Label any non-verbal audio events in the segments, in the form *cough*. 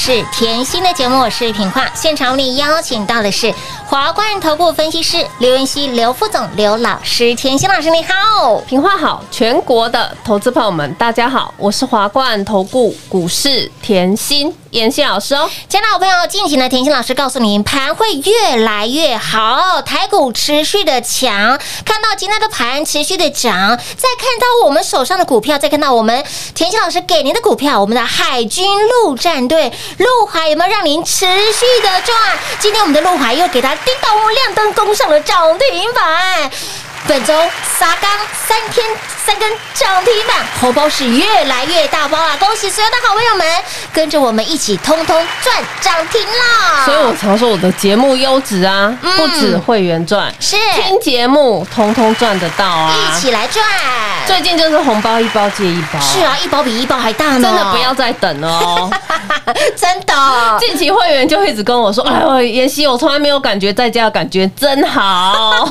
是甜心的节目，我是品化。现场为你邀请到的是华冠投顾分析师刘云熙、刘副总、刘老师。甜心老师你好，平话好，全国的投资朋友们，大家好，我是华冠投顾股市甜心妍希老师哦。亲爱的好朋友，近期呢，甜心老师告诉您，盘会越来越好，台股持续的强，看到今天的盘持续的涨，再看到我们手上的股票，再看到我们甜心老师给您的股票，我们的海军陆战队陆海有没有让您持续的赚？今天我们的陆海又给它叮咚亮灯攻上了涨停板。本周撒刚三天三根涨停板，红包是越来越大包啊！恭喜所有的好朋友们，跟着我们一起通通赚涨停啦！所以我常说我的节目优质啊，嗯不止会员赚，是听节目通通赚得到啊。一起来赚，最近就是红包一包接一包，是啊，一包比一包还大呢，真的不要再等了哦。*laughs* 真的。近期会员就一直跟我说：“哎呦，妍希，我从来没有感觉在家的感觉真好。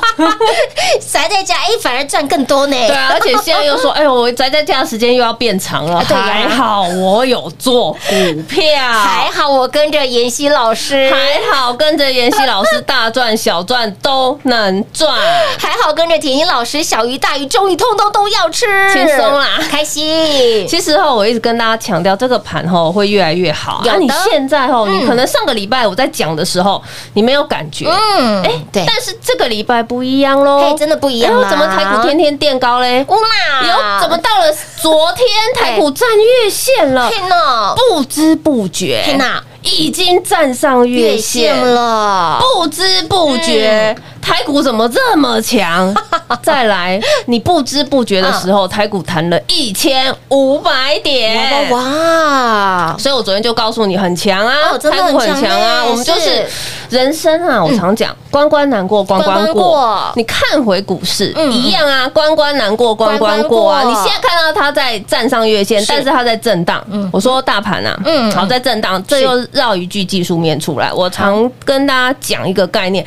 三 *laughs* 宅在家，哎，反而赚更多呢。对啊，而且现在又说，*laughs* 哎呦，我宅在家的时间又要变长了。对呀还好我有做股票，还好我跟着妍希老师，还好跟着妍希老师大赚小赚都能赚。*laughs* 还好跟着甜心老师，小鱼大鱼终于通通都要吃，轻松啦开心。其实哈，我一直跟大家强调，这个盘哈会越来越好。有的啊，你现在哈，嗯你可能上个礼拜我在讲的时候，你没有感觉，嗯，哎，对，但是这个礼拜不一样喽嘿，，真的不一样啊哎怎么台股天天垫高嘞？乌啦，有怎么到了昨天台股站月线了？天哪，不知不觉，天哪，已经站上月越线。了，不知不觉，台股怎么这么强？*laughs* 再来，你不知不觉的时候，台股弹了一千五百点。哇哇，所以我昨天就告诉你很强啊，台股很强啊。欸我们就是是人生啊，我常讲关关难过关关过过。你看回股市嗯一样啊，关关难过关关过啊。你现在看到它在站上月线，是但是它在震荡。我说大盘啊，嗯好在震荡，这是又绕一句技术面出来。我常跟大家讲一个概念，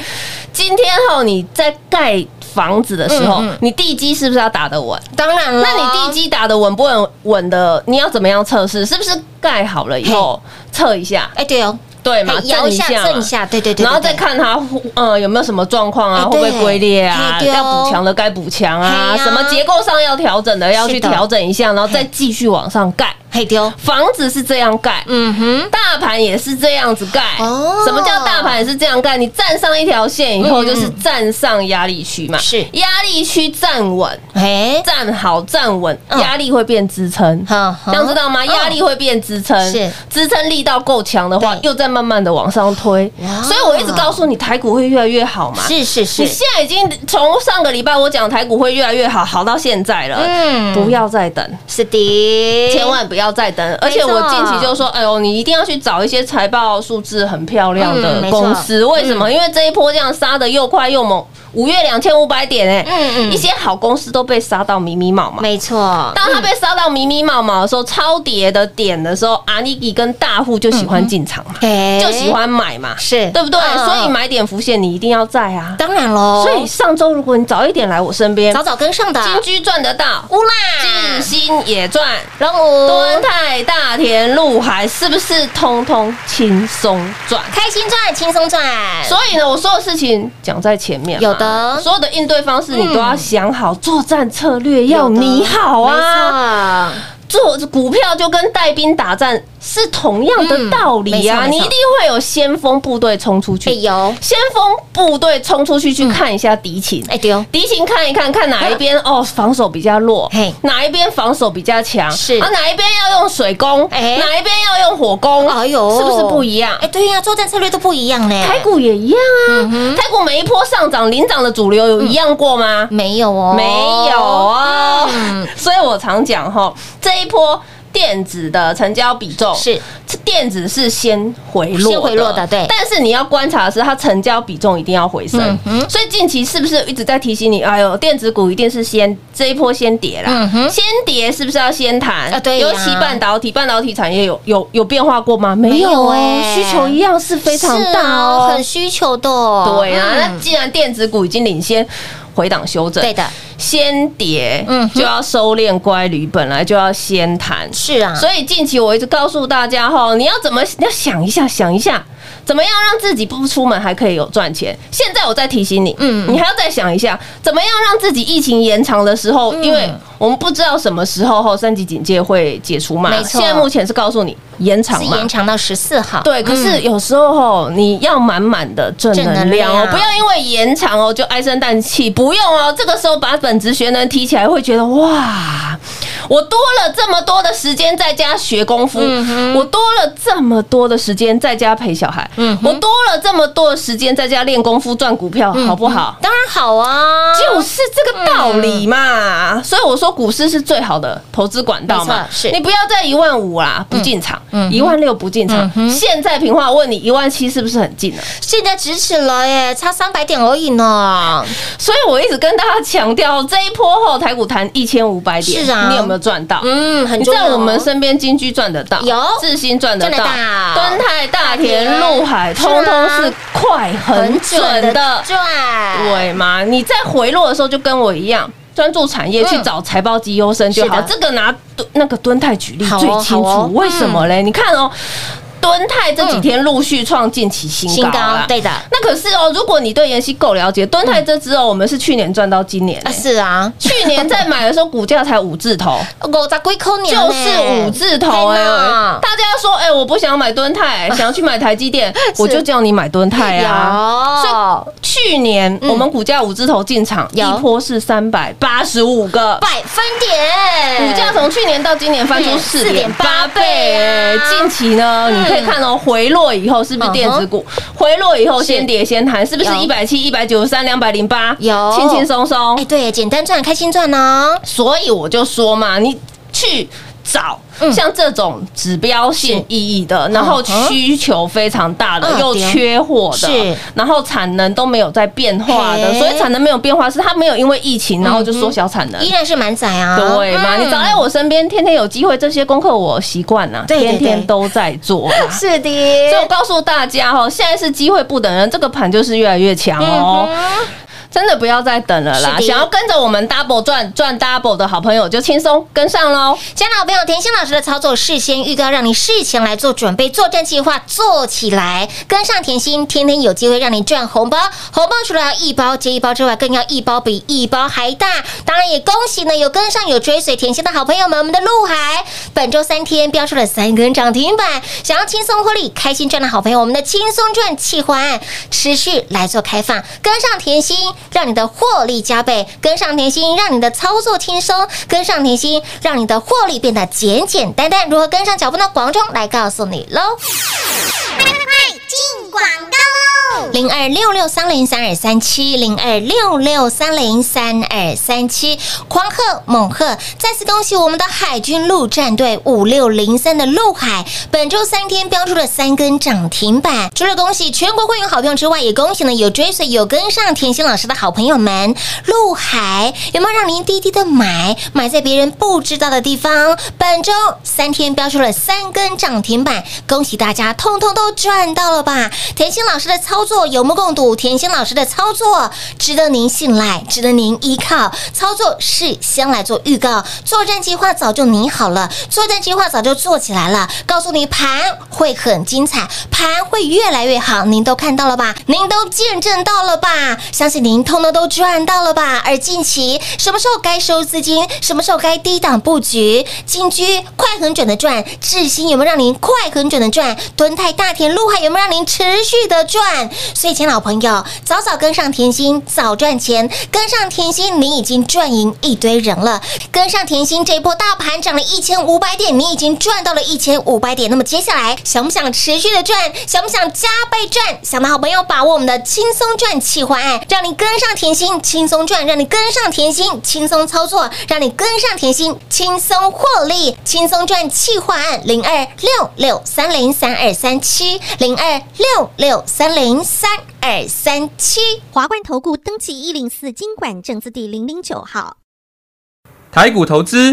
今天后你在盖房子的时候嗯嗯，你地基是不是要打得稳？当然了，那你地基打得稳不稳稳的？你要怎么样测试？是不是盖好了以后测一下？哎，对哦，对摇一下震一下，对对对，然后再看它呃有没有什么状况啊，哎会不会龟裂啊？要补强的该补强啊，什么结构上要调整的要去调整一下，然后再继续往上盖。嘿丢，房子是这样盖，嗯哼，大盘也是这样子盖。哦什么叫大盘也是这样盖？你站上一条线以后，嗯就是站上压力区嘛。是压力区站稳，哎，站好站稳，嗯压力会变支撑。好，这样知道吗？嗯压力会变支撑，是支撑力道够强的话，又在慢慢的往上推。所以我一直告诉你，台股会越来越好嘛。是是是你，现在已经从上个礼拜我讲台股会越来越好，好到现在了，嗯不要再等。是的，千万不要再等，而且我近期就说，哎呦，你一定要去找一些财报数字很漂亮嗯的公司。为什么？因为这一波这样杀的又快又猛，五月两千五百点哎，嗯嗯。一些好公司都被杀到迷迷毛毛。没错，当它被杀到迷迷毛毛的时候，超跌的点的时候，阿尼基跟大户就喜欢进场嘛，哎就喜欢买嘛，是。对不对？所以买点浮现你一定要在啊。当然喽，所以上周如果你早一点来我身边，早早跟上的，金居赚得到，乌智啦，新也赚，龙五敦泰、大田、陆海是不是通通轻松赚？开心赚，轻松赚，所以呢，我所有事情讲在前面嘛，有的。所有的应对方式你都要想好，作战策略要拟好啊。没做股票就跟带兵打仗是同样的道理啊，嗯没错没错。你一定会有先锋部队冲出去，哎去，有，先锋部队冲出去去看一下敌情，哎丢，敌情看一看，看哪一边 *laughs* 哦防守比较弱嘿，哪一边防守比较强，是。啊哪一边要用水攻，哎。哪一边要用火攻，哎呦。是不是不一样？哎对呀，作战策略都不一样呢，台股也一样啊，台股每一波上涨领涨的主流有一样过吗？没有哦，没有哦嗯，*laughs* 所以我常讲哈，这一波电子的成交比重是。电子是先回落，先回落的对。但是你要观察的是，它成交比重一定要回升所以近期是不是一直在提醒你？哎呦，电子股一定是先这一波先跌啦。先跌是不是要先谈？啊对呀。尤其半导体，半导体产业有有有变化过吗？没没有需求一样是非常是大啊哦，很需求的。哦，对啊，嗯。那既然电子股已经领先回档修正，对的，先跌，嗯就要收敛乖离，本来就要先谈。是啊，所以近期我一直告诉大家哈，你要怎么你要想一下，想一下，怎么样让自己不出门还可以有赚钱？现在我再提醒你，嗯嗯，你还要再想一下，怎么样让自己疫情延长的时候，嗯因为我们不知道什么时候后三级警戒会解除嘛，没错现在目前是告诉你延长嘛是延。长到十四号，对，可是嗯有时候吼，你要满满的正正能能量哦量，不要因为延长哦就唉声叹气，不用哦。这个时候把本职学能提起来，会觉得哇，我多了这么多的时间在家学功夫，嗯我多了这么多的时间在家陪小孩，嗯我多了这么多的时间在家练功夫赚股票，好不好？当然好啊，就是这个道理嘛，所以我说股市是最好的投资管道嘛。是。你不要在一万五啦不进场嗯，一万六不进场。现在平话问你一万七是不是很近了？现在咫尺了耶，差三百点而已呢，所以我一直跟大家强调，这一波后台股弹一千五百点，是啊。你有没有赚到？嗯，很在我们身边金居赚得到，有。智新赚得到，敦泰、大田、陆海，通通是快很准的。赚，对吗？你在回落的时候就跟我一样。专注产业嗯去找财报绩优生就好，这个拿那个敦泰举例最清楚。为什么嘞？你看哦，敦泰这几天陆续创近期新新高高，对的，那可是哦，如果你对妍希够了解，敦泰这支哦，我们是去年赚到今年是啊，去年在买的时候股价才五字头，*laughs* 五十几块年就是五字头哎、天哪大家说哎、我不想买敦泰，*laughs* 想要去买台积电，我就叫你买敦泰啊。有。去年我们股价五字头进场，一波是三百八十五个。百分点，股价从去年到今年翻出嗯四点八倍，近期呢，你可以看哦，回落以后是不是电子股？回落以后先跌先弹，是不是一百七、一百九十三、两百零八，有。轻轻松松。哎，？对，简单赚，开心赚哦，所以我就说嘛，你去找嗯。像这种指标性意义的，然后需求非常大的，又缺货的，然后产能都没有在变化的，所以产能没有变化，是它没有因为疫情然后就缩小产能。依。然是满载啊，对嘛？嗯。你早在我身边，天天有机会，这些功课我习惯了，天天都在做。*laughs* 是的，所以我告诉大家哈，现在是机会不等人，这个盘就是越来越强哦。真的不要再等了啦！想要跟着我们 double 赚赚 double 的好朋友，就轻松跟上喽。家好朋友，甜心老师的操作事先预告，让你事前来做准备，作战计划做起来，跟上甜心，天天有机会让你赚红包。红包除了要一包接一包之外，更要一包比一包还大。当然也恭喜呢，有跟上有追随甜心的好朋友们，我们的陆海本周三天标出了三根涨停板，想要轻松获利、开心赚的好朋友，我们的轻松赚企划案持续来做开放，跟上甜心，让你的获利加倍；跟上甜心，让你的操作轻松；跟上甜心，让你的获利变得简简单单。如何跟上脚步呢？广中来告诉你喽。快快进广告喽零二六六三零三二三七，零二六六三零三二三七，狂贺猛贺！再次恭喜我们的海军陆战队五六零三的陆海，本周三天标出了三根涨停板。除了恭喜全国会员好朋友之外，也恭喜呢有追随有跟上甜心老师的好朋友们。陆海有没有让您低低的买，买在别人不知道的地方？本周三天标出了三根涨停板，恭喜大家，通通都赚到了吧？甜心老师的操作有目共睹，甜心老师的操作值得您信赖，值得您依靠。操作是先来做预告，作战计划早就拟好了，作战计划早就做起来了，告诉你盘会很精彩，盘会越来越好，您都看到了吧？您都见证到了吧？相信您通通都赚到了吧？而近期什么时候该收资金，什么时候该低档布局，进居快很准的赚，智新有没有让您快很准的赚？敦泰、大田、陆海有没有让您持续的赚？所以，亲老朋友，早早跟上甜心，早赚钱，跟上甜心，你已经赚赢一堆人了。跟上甜心这一波大盘涨了一千五百点，你已经赚到了一千五百点。那么接下来想不想持续的赚？想不想加倍赚？想的好朋友把握我们的轻松赚企划案，让你跟上甜心轻松赚，让你跟上甜心轻松操作，让你跟上甜心轻松获利，轻松赚气化案零二六六三零三二三七零二六六三零三二三七。华冠投顾登记一零四经管证字第零零九号。台股投资，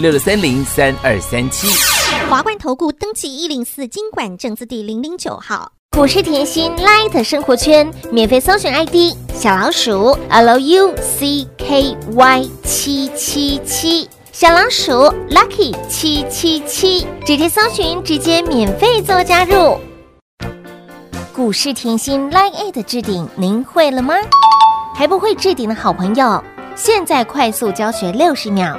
六六三零三二三七。华冠投顾登记一零四经管证字第零零九号。股市甜心 Light 生活圈免费搜寻 ID 小老鼠 Lucky 七七七，小老鼠 Lucky 七七七，直接搜寻，直接免费做加入。股市甜心 Line A 的置顶，您会了吗？还不会置顶的好朋友，现在快速教学六十秒。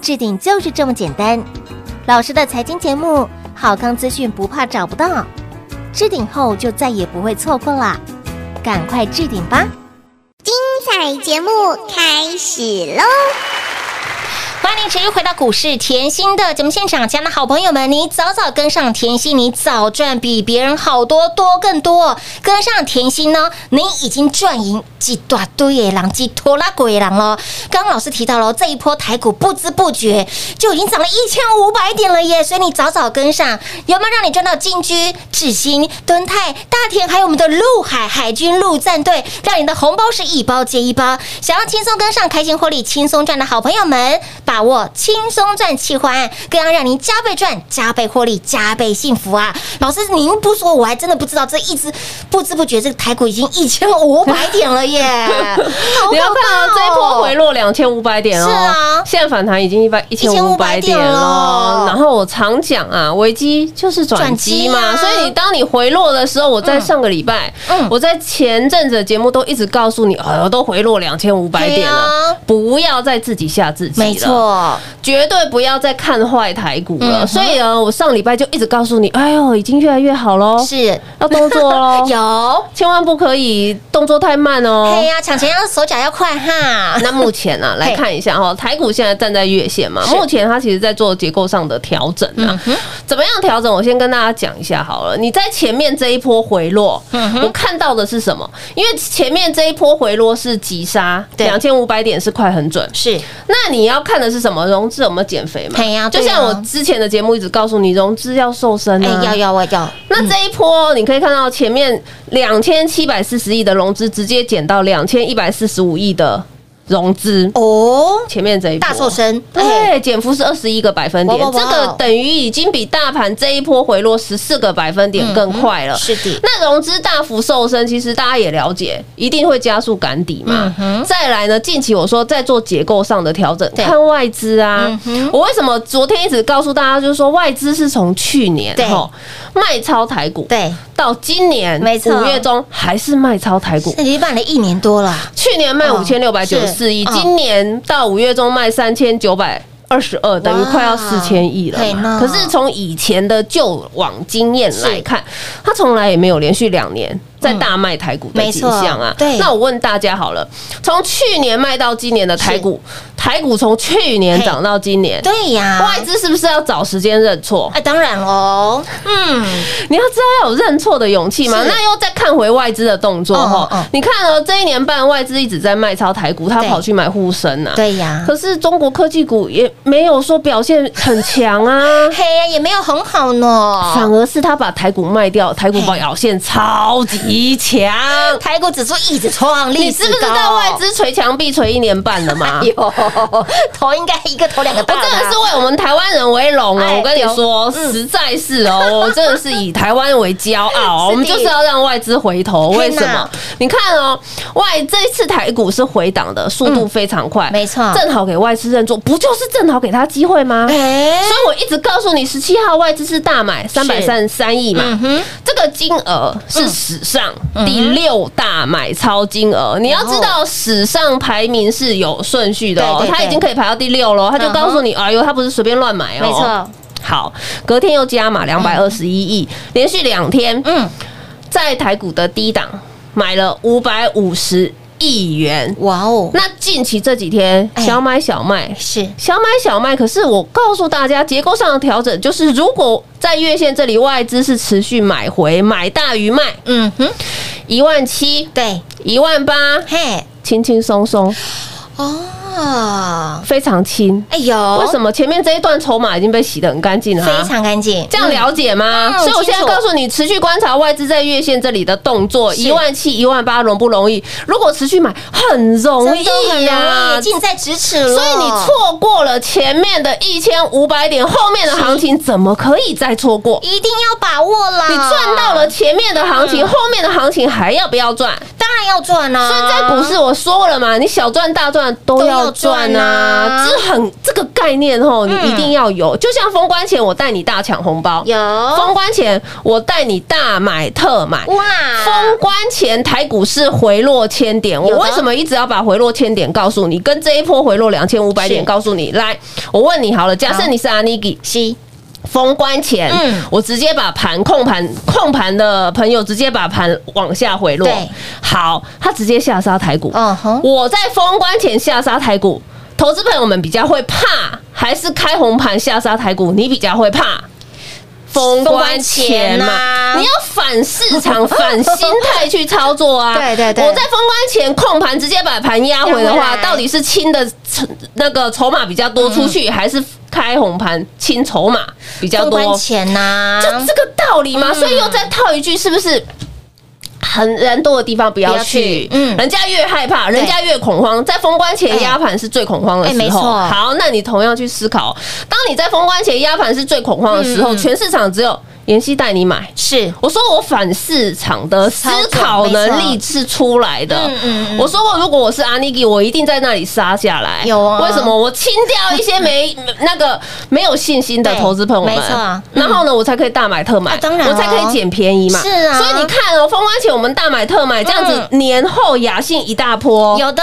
置顶就是这么简单。老师的财经节目，好康资讯不怕找不到，置顶后就再也不会错过啦，赶快置顶吧！精彩节目开始喽！欢迎持续回到股市甜心的节目现场，亲爱的好朋友们，你早早跟上甜心，你早赚比别人好多多更多。跟上甜心呢，你已经赚赢几大堆野狼，几拖拉鬼狼了。刚刚老师提到了这一波台股不知不觉就已经涨了一千五百点了耶，所以你早早跟上，有没有让你赚到金居、智新、敦泰、大田，还有我们的陆海海军陆战队，让你的红包是一包接一包。想要轻松跟上，开心获利、轻松赚的好朋友们，把把握轻松赚企划案，更要让您加倍赚、加倍获利、加倍幸福啊！老师，您不说，我还真的不知道，这一直不知不觉，这个台股已经一千五百点了耶！*laughs* 好你要看这一波回落两千五百点哦，是啊。现在反弹已经一百一千五百点点了。了。然后我常讲啊，危机就是转机嘛，啊。所以你当你回落的时候，我在上个礼拜，嗯。我在前阵子的节目都一直告诉你，哎呦，都回落两千五百点了，不要再自己吓自己了，没，错，绝对不要再看坏台股了。嗯所以呢，我上礼拜就一直告诉你，哎呦，已经越来越好喽，是要动作喽，*laughs* 有。千万不可以动作太慢哦。嘿呀，抢钱要手脚要快哈。*laughs* 那目前呢、啊，来看一下哈，台股现在站在月线嘛，目前它其实在做结构上的调整啊。怎么样调整？我先跟大家讲一下好了。你在前面这一波回落，我看到的是什么？因为前面这一波回落是急杀，对两千五百点是快很准。是那你要看的是什么？融资有没有减肥嘛？对呀啊就像我之前的节目一直告诉你，融资要瘦身啊。哎，要要我要，那这一波你可以看到前面两千七百四十亿的融资直接减到两千一百四十五亿的融资。哦，前面这一波。大瘦身，哎，对，减幅是二十一个百分点。这个等于已经比大盘这一波回落十四个百分点更快了。是的，那融资大幅瘦身，其实大家也了解，一定会加速赶底嘛。再来呢，近期我说在做结构上的调整，看外资啊。我为什么昨天一直告诉大家，就是说外资是从去年对。吼卖超台股，对，到今年没错。五月中还是卖超台股。那已经卖了一年多了，去年卖哦五千六百九十四亿，今年到五月中卖三千九百。二十二等于快要四千亿了嘛，可是从以前的旧往经验来看，它从来也没有连续两年在大卖台股的景象啊。对。那我问大家好了，从去年卖到今年的台股，台股从去年涨到今年，对呀，外资是不是要找时间认错？哎，当然喽，嗯，你要知道要有认错的勇气嘛。那又再看回外资的动作嗯哈嗯，你看哦，这一年半外资一直在卖超台股，他跑去买沪深呐。对呀，可是中国科技股也没有说表现很强啊。*laughs* 嘿呀，也没有很好呢，反而是他把台股卖掉，台股表现超级强。*laughs* 台股指数一直创历你是不知道高外资捶墙壁捶一年半了吗？*laughs* 有 *laughs* 头应该一个头两个我大的啊，真的是为我们台湾人为荣哎哦！我跟你说，实在是哦，我真的是以台湾为骄傲哦。*laughs* 我们就是要让外资回头，为什么？你看哦，外这一次台股是回档的速度非常快，嗯没错正好给外资认错，不就是正好给他机会吗？哎所以我一直告诉你，十七号外资是大买三百三十三亿嘛，嗯这个金额是史上第六大买超金额。你要知道，史上排名是有顺序的哦对，对对。它已经可以排到第六了，他就告诉你，哎呦，他不是随便乱买哦，没错。好，隔天又加码两百二十一亿，连续两天嗯，在台股的低档买了五百五十亿元。哇哦，那近期这几天哎。小买小卖，是。小买小卖，可是我告诉大家，结构上的调整就是，如果在月线这里外资是持续买回，买大于卖，嗯哼，一万七、对，一万八，嘿，轻轻松松，哦，哦，非常轻。哎呦，为什么前面这一段筹码已经被洗得很干净了啊？非常干净？这样了解吗？嗯所以我现在告诉你，持续观察外资在月线这里的动作，是一万七、一万八容不容易？如果持续买，很容易呀、容易，近在咫尺了。所以你错过了前面的一千五百点，后面的行情怎么可以再错过？一定要把握啦！你赚到了前面的行情，嗯后面的行情还要不要赚？当然要赚啊！所以在股市我说了嘛，你小赚大赚都要要赚啊。啊，这很这个概念吼，你一定要有。就像封关前我带你大抢红包，有。封关前我带你大买特买。哇，封关前台股市回落千点，我为什么一直要把回落千点告诉你？跟这一波回落两千五百点告诉你。来，我问你好了，假设你是阿尼基，西封关前，嗯我直接把盘控盘控盘的朋友直接把盘往下回落对，好，他直接下杀台股。嗯哼，我在封关前下杀台股，投资朋友们比较会怕，还是开红盘下杀台股？你比较会怕？封关前嘛，你要反市场、反心态去操作啊！*laughs* 对对对我在封关前控盘，直接把盘压回的话，到底是清的那个筹码比较多出去，还是开红盘清筹码比较多？封关前呐，就这个道理嘛，嗯所以又再套一句，是不是？很人多的地方不要去。去，嗯。嗯，人家越害怕，人家越恐慌，在封关前压盘是最恐慌的哎时候。好，那你同样去思考，当你在封关前压盘是最恐慌的时候，全市场只有妍希带你买。是我说我反市场的思考能力是出来的嗯嗯嗯。我说过，如果我是阿尼基，我一定在那里杀下来。有啊为什么？我清掉一些没那个 *laughs* 没有信心的投资朋友们，没错嗯然后呢，我才可以大买特买，啊当然哦我才可以捡便宜嘛。是啊所以你看哦，封关前我们大买特买，这样子年后雅信一大波，有的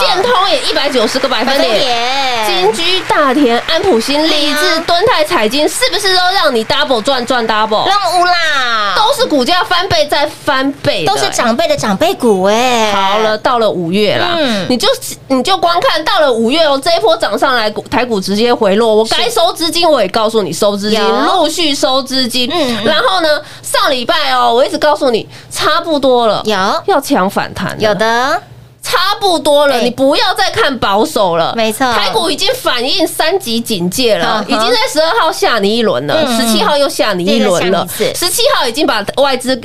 建通也一百九十个百分点。点金居、大田、安普新、立哎志、敦泰、彩金，是不是都让你 double 赚赚 double？让乌啦，都是股价翻倍再翻倍，都是长辈的长辈股哎。好了，，到了五月啦，嗯。你就你就光看到了五月哦，这一波涨上来，股台股直接回落，我该收资金，我也告诉你收资金，有。陆续收资金。嗯嗯。然后呢，上礼拜哦，我一直告诉你差不多了，有。要抢反弹，有的，差不多了，哎你不要再看保守了。没错台股已经反映三级警戒了已经在十二号吓你一轮了，嗯十七号又吓你一轮了十七号已经把外资。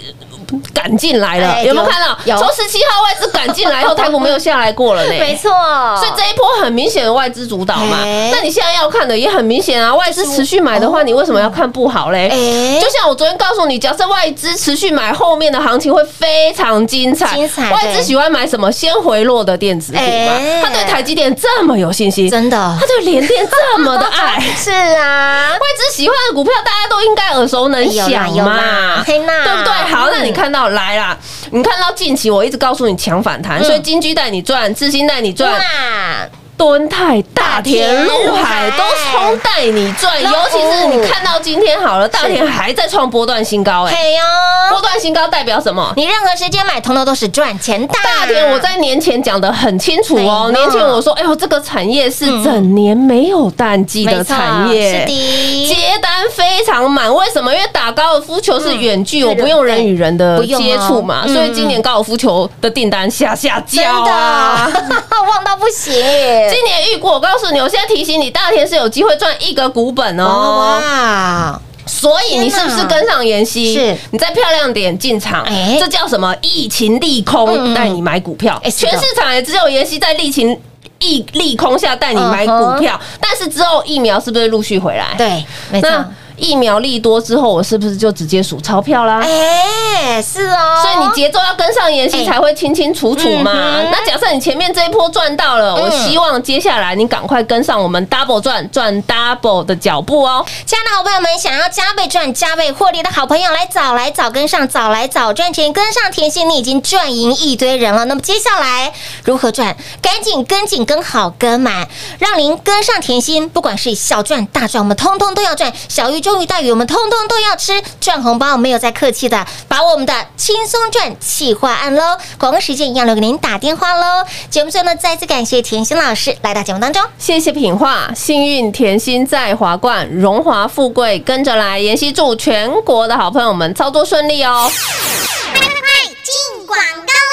赶进来了，哎有没有有看到？有从十七号外资赶进来以后，台股没有下来过了呢。*laughs* 没错，所以这一波很明显的外资主导嘛哎。那你现在要看的也很明显啊，外资持续买的话，你为什么要看不好嘞？哎就像我昨天告诉你，假设外资持续买，后面的行情会非常精彩。精彩外资喜欢买什么？先回落的电子股嘛哎。他对台积电这么有信心，真的他对联电这么的爱。*laughs* 是啊，外资喜欢的股票，大家都应该耳熟能详嘛对不对？好，嗯那你看到来啦，你看到近期我一直告诉你强反弹，所以金居带你赚，智新带你赚，哇，敦泰、大田、陆海都冲带你赚，尤其是你看到今天好了，大田还在创波段新高，哎，嘿哟，波段新高代表什么？你任何时间买，通通都是赚钱的。大田，我在年前讲的很清楚哦。哎年前我说，哎呦，这个产业是整年没有淡季的产业，是的接单非常满。为什么？因为打高尔夫球是远距，嗯我不用人与人的接触嘛，嗯所以今年高尔夫球的订单下下真叫啊。*laughs* 的旺到不行，今年预估，我告诉你，我现在提醒你，大田是有机会赚一个股本哦。哇，所以你是不是跟上妍希？是你在漂亮点进场，哎这叫什么？疫情利嗯空嗯带你买股票全市场也只有妍希在疫情。疫利空下带你买股票，但是之后疫苗是不是陆续回来？，嗯对，没错。那疫苗利多之后，我是不是就直接数钞票啦？哎，是哦，所以你节奏要跟上妍希，哎才会清清楚楚嘛嗯。那假设你前面这一波赚到了，我希望接下来你赶快跟上我们 double 赚赚 double 的脚步哦。亲爱的好朋友们，想要加倍赚、加倍获利的好朋友，来早来早跟上，早来早赚钱，跟上甜心，你已经赚赢一堆人了。那么接下来如何赚？赶紧跟紧、跟好、跟满，让您跟上甜心，不管是小赚大赚，我们通通都要赚。小鱼、中鱼、大鱼，我们通通都要吃。赚红包没有再客气的，把我们的轻松赚企划案喽。广告时间一样留给您打电话喽。节目最后呢，再次感谢甜心老师来到节目当中。谢谢品画，幸运甜心在华冠，荣华富贵跟着来。妍希祝全国的好朋友们操作顺利哦。快进广告喽！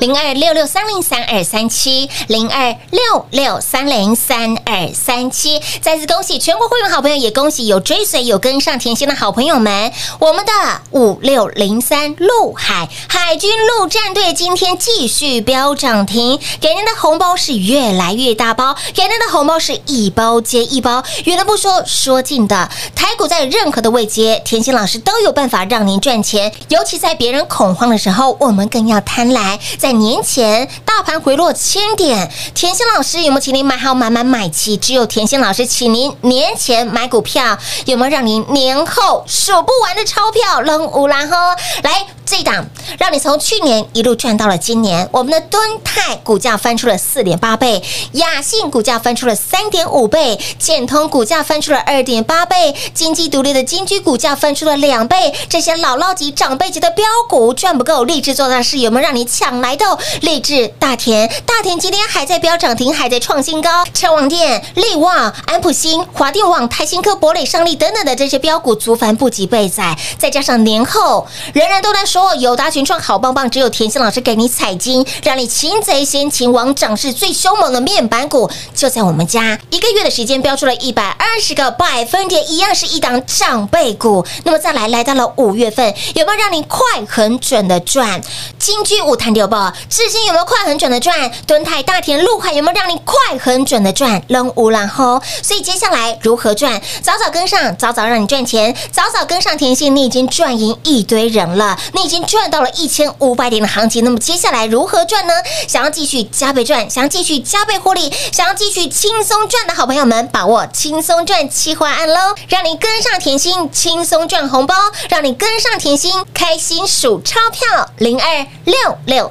零二六六三零三二三七，零二六六三零三二三七。再次恭喜全国会员好朋友，也恭喜有追随、有跟上甜心的好朋友们。我们的五六零三陆海海军陆战队今天继续飙涨停，给您的红包是越来越大包，给您的红包是一包接一包。远的不说，说近的，台股在任何的位阶，甜心老师都有办法让您赚钱。尤其在别人恐慌的时候，我们更要贪婪。在年前大盘回落千点，甜心老师有没有请您买好买买买齐？只有甜心老师请您年前买股票，有没有让您年后数不完的钞票扔乌兰呵？来。这一档让你从去年一路赚到了今年，我们的敦泰股价翻出了四点八倍，雅信股价翻出了三点五倍，建通股价翻出了二点八倍，金鸡独立的金居股价翻出了两倍。这些姥姥级、长辈级的标股赚不够，励志做大事有没有让你抢来的？励志大田，大田今天还在飙涨停，还在创新高。车网店、力旺、安普新、华电网、台新科、博磊、上力等等的这些标股，足凡不及备载，再加上年后人人都在说。友达群创好棒棒，只有甜心老师给你彩金，让你擒贼先擒王，涨势最凶猛的面板股就在我们家。一个月的时间标出了一百二十个百分点，一样是一档长辈股。那么再来，来到了五月份，有没有让你快很准的赚？金居五谈六报，至今有没有快很准的赚？敦泰大田陆海有没有让你快很准的赚？扔无然后，所以接下来如何赚？早早跟上，早早让你赚钱，早早跟上甜心，你已经赚赢一堆人了，你已经赚到了一千五百点的行情。那么接下来如何赚呢？想要继续加倍赚，想要继续加倍获利，想要继续轻松赚的好朋友们，把握轻松赚企划案喽，让你跟上甜心，轻松赚红包，让你跟上甜心，开心数钞票。零二六六